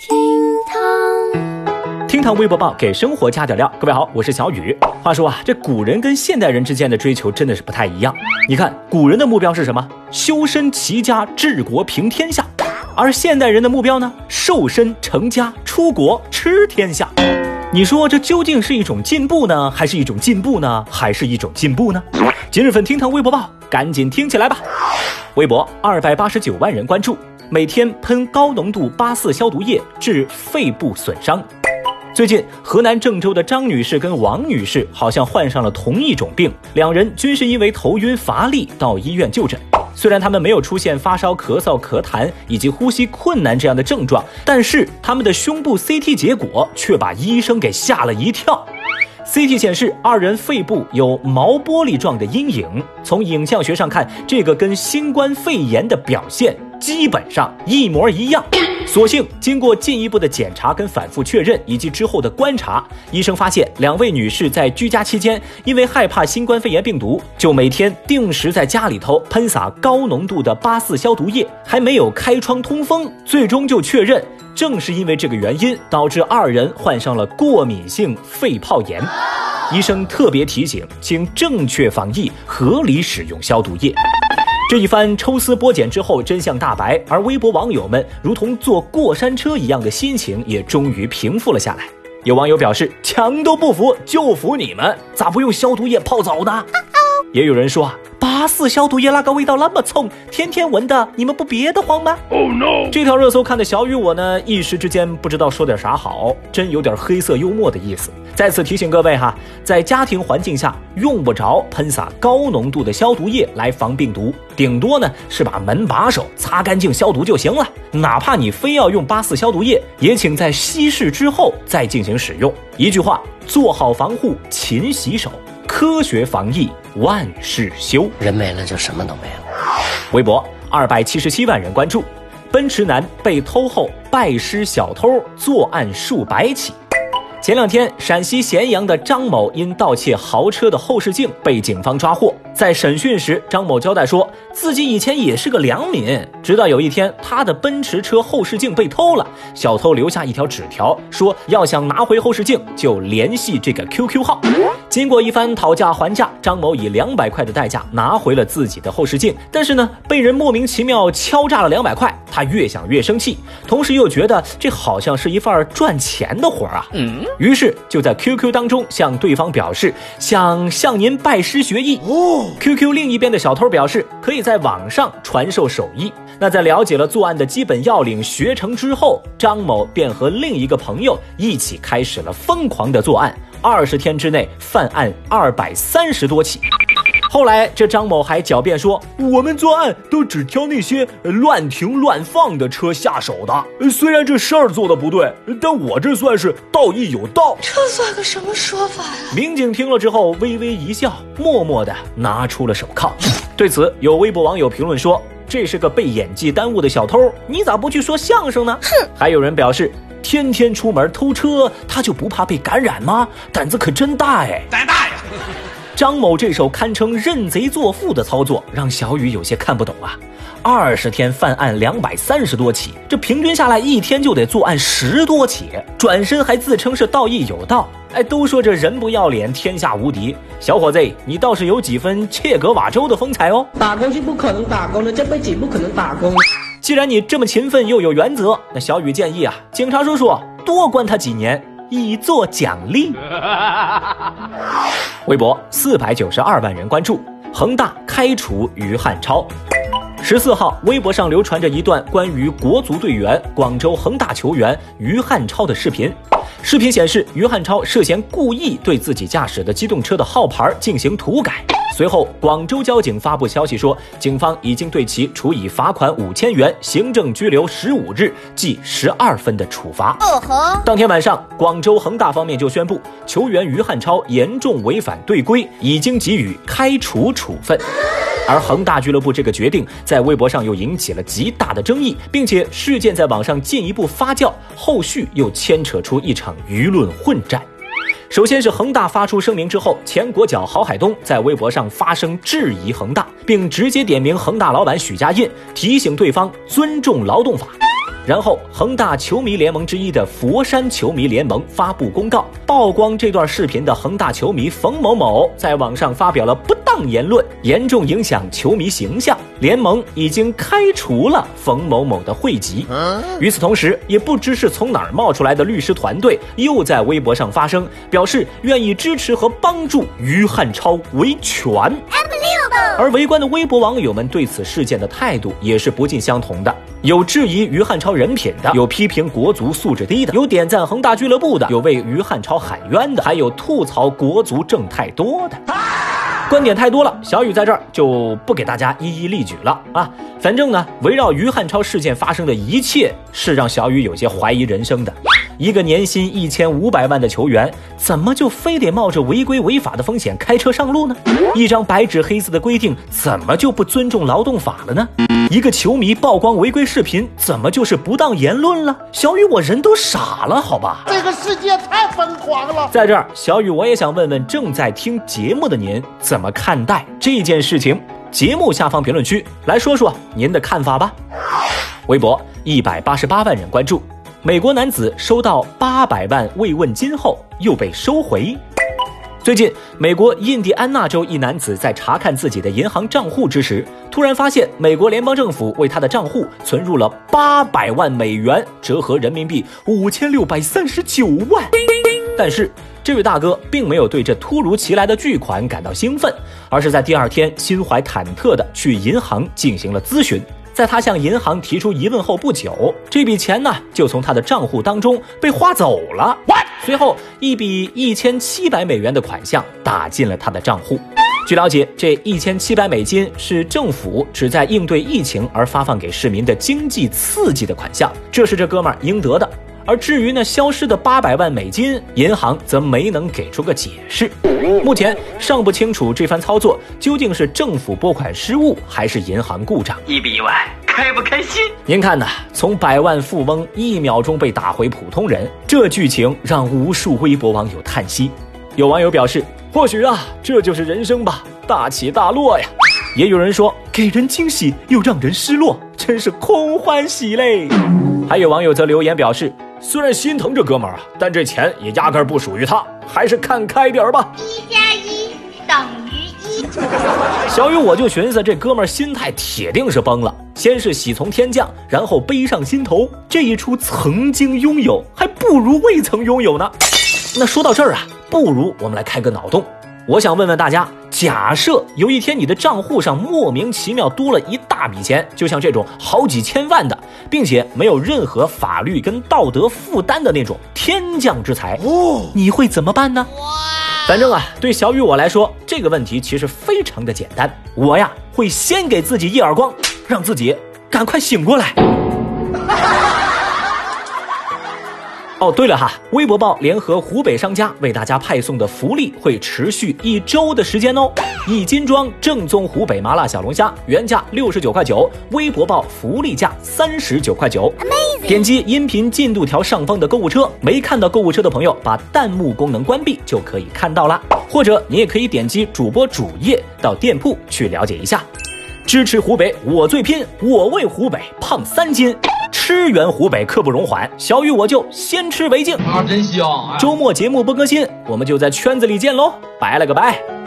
厅堂，厅堂微博报给生活加点料。各位好，我是小雨。话说啊，这古人跟现代人之间的追求真的是不太一样。你看，古人的目标是什么？修身齐家治国平天下。而现代人的目标呢？瘦身成家出国吃天下。你说这究竟是一种进步呢，还是一种进步呢，还是一种进步呢？今日份厅堂微博报，赶紧听起来吧。微博二百八十九万人关注。每天喷高浓度八四消毒液致肺部损伤。最近，河南郑州的张女士跟王女士好像患上了同一种病，两人均是因为头晕乏力到医院就诊。虽然他们没有出现发烧、咳嗽、咳痰以及呼吸困难这样的症状，但是他们的胸部 CT 结果却把医生给吓了一跳。CT 显示，二人肺部有毛玻璃状的阴影。从影像学上看，这个跟新冠肺炎的表现基本上一模一样。所幸经过进一步的检查跟反复确认，以及之后的观察，医生发现两位女士在居家期间，因为害怕新冠肺炎病毒，就每天定时在家里头喷洒高浓度的八四消毒液，还没有开窗通风，最终就确认。正是因为这个原因，导致二人患上了过敏性肺泡炎。医生特别提醒，请正确防疫，合理使用消毒液。这一番抽丝剥茧之后，真相大白，而微博网友们如同坐过山车一样的心情也终于平复了下来。有网友表示：“墙都不服，就服你们，咋不用消毒液泡澡呢？”也有人说啊。八四消毒液那个味道那么冲，天天闻的，你们不憋得慌吗？Oh no！这条热搜看的小雨我呢，一时之间不知道说点啥好，真有点黑色幽默的意思。再次提醒各位哈，在家庭环境下用不着喷洒高浓度的消毒液来防病毒，顶多呢是把门把手擦干净消毒就行了。哪怕你非要用八四消毒液，也请在稀释之后再进行使用。一句话，做好防护，勤洗手。科学防疫，万事休。人没了就什么都没了。微博二百七十七万人关注，奔驰男被偷后拜师小偷作案数百起。前两天，陕西咸阳的张某因盗窃豪车的后视镜被警方抓获。在审讯时，张某交代说自己以前也是个良民，直到有一天他的奔驰车后视镜被偷了，小偷留下一条纸条，说要想拿回后视镜就联系这个 QQ 号。经过一番讨价还价，张某以两百块的代价拿回了自己的后视镜，但是呢，被人莫名其妙敲诈了两百块，他越想越生气，同时又觉得这好像是一份赚钱的活啊。嗯。于是就在 QQ 当中向对方表示想向您拜师学艺。哦，QQ 另一边的小偷表示可以在网上传授手艺。那在了解了作案的基本要领学成之后，张某便和另一个朋友一起开始了疯狂的作案。二十天之内犯案二百三十多起。后来，这张某还狡辩说：“我们作案都只挑那些乱停乱放的车下手的。虽然这事儿做的不对，但我这算是道义有道。这算个什么说法呀？”民警听了之后微微一笑，默默的拿出了手铐。对此，有微博网友评论说：“这是个被演技耽误的小偷，你咋不去说相声呢？”哼。还有人表示：“天天出门偷车，他就不怕被感染吗？胆子可真大哎！胆大呀！”张某这手堪称认贼作父的操作，让小雨有些看不懂啊。二十天犯案两百三十多起，这平均下来一天就得作案十多起，转身还自称是道义有道。哎，都说这人不要脸，天下无敌。小伙子，你倒是有几分切格瓦州的风采哦。打工是不可能打工的，这辈子不可能打工。既然你这么勤奋又有原则，那小雨建议啊，警察叔叔多关他几年。以作奖励。微博四百九十二万人关注，恒大开除于汉超。十四号，微博上流传着一段关于国足队员、广州恒大球员于汉超的视频。视频显示，于汉超涉嫌故意对自己驾驶的机动车的号牌进行涂改。随后，广州交警发布消息说，警方已经对其处以罚款五千元、行政拘留十五日、记十二分的处罚。哦吼。当天晚上，广州恒大方面就宣布，球员于汉超严重违反队规，已经给予开除处分。而恒大俱乐部这个决定在微博上又引起了极大的争议，并且事件在网上进一步发酵，后续又牵扯出一场舆论混战。首先是恒大发出声明之后，前国脚郝海东在微博上发声质疑恒大，并直接点名恒大老板许家印，提醒对方尊重劳动法。然后，恒大球迷联盟之一的佛山球迷联盟发布公告，曝光这段视频的恒大球迷冯某某在网上发表了不当言论，严重影响球迷形象。联盟已经开除了冯某某的会籍。与此同时，也不知是从哪儿冒出来的律师团队又在微博上发声，表示愿意支持和帮助于汉超维权。而围观的微博网友们对此事件的态度也是不尽相同的，有质疑于汉超人品的，有批评国足素质低的，有点赞恒大俱乐部的，有为于汉超喊冤的，还有吐槽国足挣太多的。观点太多了，小雨在这儿就不给大家一一例举了啊。反正呢，围绕于汉超事件发生的一切，是让小雨有些怀疑人生的。一个年薪一千五百万的球员，怎么就非得冒着违规违法的风险开车上路呢？一张白纸黑字的规定，怎么就不尊重劳动法了呢？一个球迷曝光违规视频，怎么就是不当言论了？小雨，我人都傻了，好吧？这个世界太疯狂了。在这儿，小雨，我也想问问正在听节目的您，怎么看待这件事情？节目下方评论区来说说您的看法吧。微博一百八十八万人关注。美国男子收到八百万慰问金后又被收回。最近，美国印第安纳州一男子在查看自己的银行账户之时，突然发现美国联邦政府为他的账户存入了八百万美元，折合人民币五千六百三十九万。但是，这位大哥并没有对这突如其来的巨款感到兴奋，而是在第二天心怀忐忑地去银行进行了咨询。在他向银行提出疑问后不久，这笔钱呢就从他的账户当中被划走了。随后，一笔一千七百美元的款项打进了他的账户。据了解，这一千七百美金是政府只在应对疫情而发放给市民的经济刺激的款项，这是这哥们儿应得的。而至于那消失的八百万美金，银行则没能给出个解释。目前尚不清楚这番操作究竟是政府拨款失误，还是银行故障。意不意外，开不开心？您看呐，从百万富翁一秒钟被打回普通人，这剧情让无数微博网友叹息。有网友表示，或许啊，这就是人生吧，大起大落呀。也有人说，给人惊喜又让人失落，真是空欢喜嘞。还有网友则留言表示。虽然心疼这哥们儿啊，但这钱也压根儿不属于他，还是看开点儿吧。一加一等于一。小雨我就寻思，这哥们儿心态铁定是崩了。先是喜从天降，然后悲上心头，这一出曾经拥有还不如未曾拥有呢。那说到这儿啊，不如我们来开个脑洞。我想问问大家。假设有一天你的账户上莫名其妙多了一大笔钱，就像这种好几千万的，并且没有任何法律跟道德负担的那种天降之财，你会怎么办呢？反正啊，对小雨我来说，这个问题其实非常的简单，我呀会先给自己一耳光，让自己赶快醒过来。哦，对了哈，微博报联合湖北商家为大家派送的福利会持续一周的时间哦。一斤装正宗湖北麻辣小龙虾原价六十九块九，微博报福利价三十九块九。点击音频进度条上方的购物车，没看到购物车的朋友，把弹幕功能关闭就可以看到啦。或者你也可以点击主播主页到店铺去了解一下。支持湖北，我最拼，我为湖北胖三斤。吃圆湖北刻不容缓，小雨我就先吃为敬。啊，真香！周末节目不更新，我们就在圈子里见喽，拜了个拜。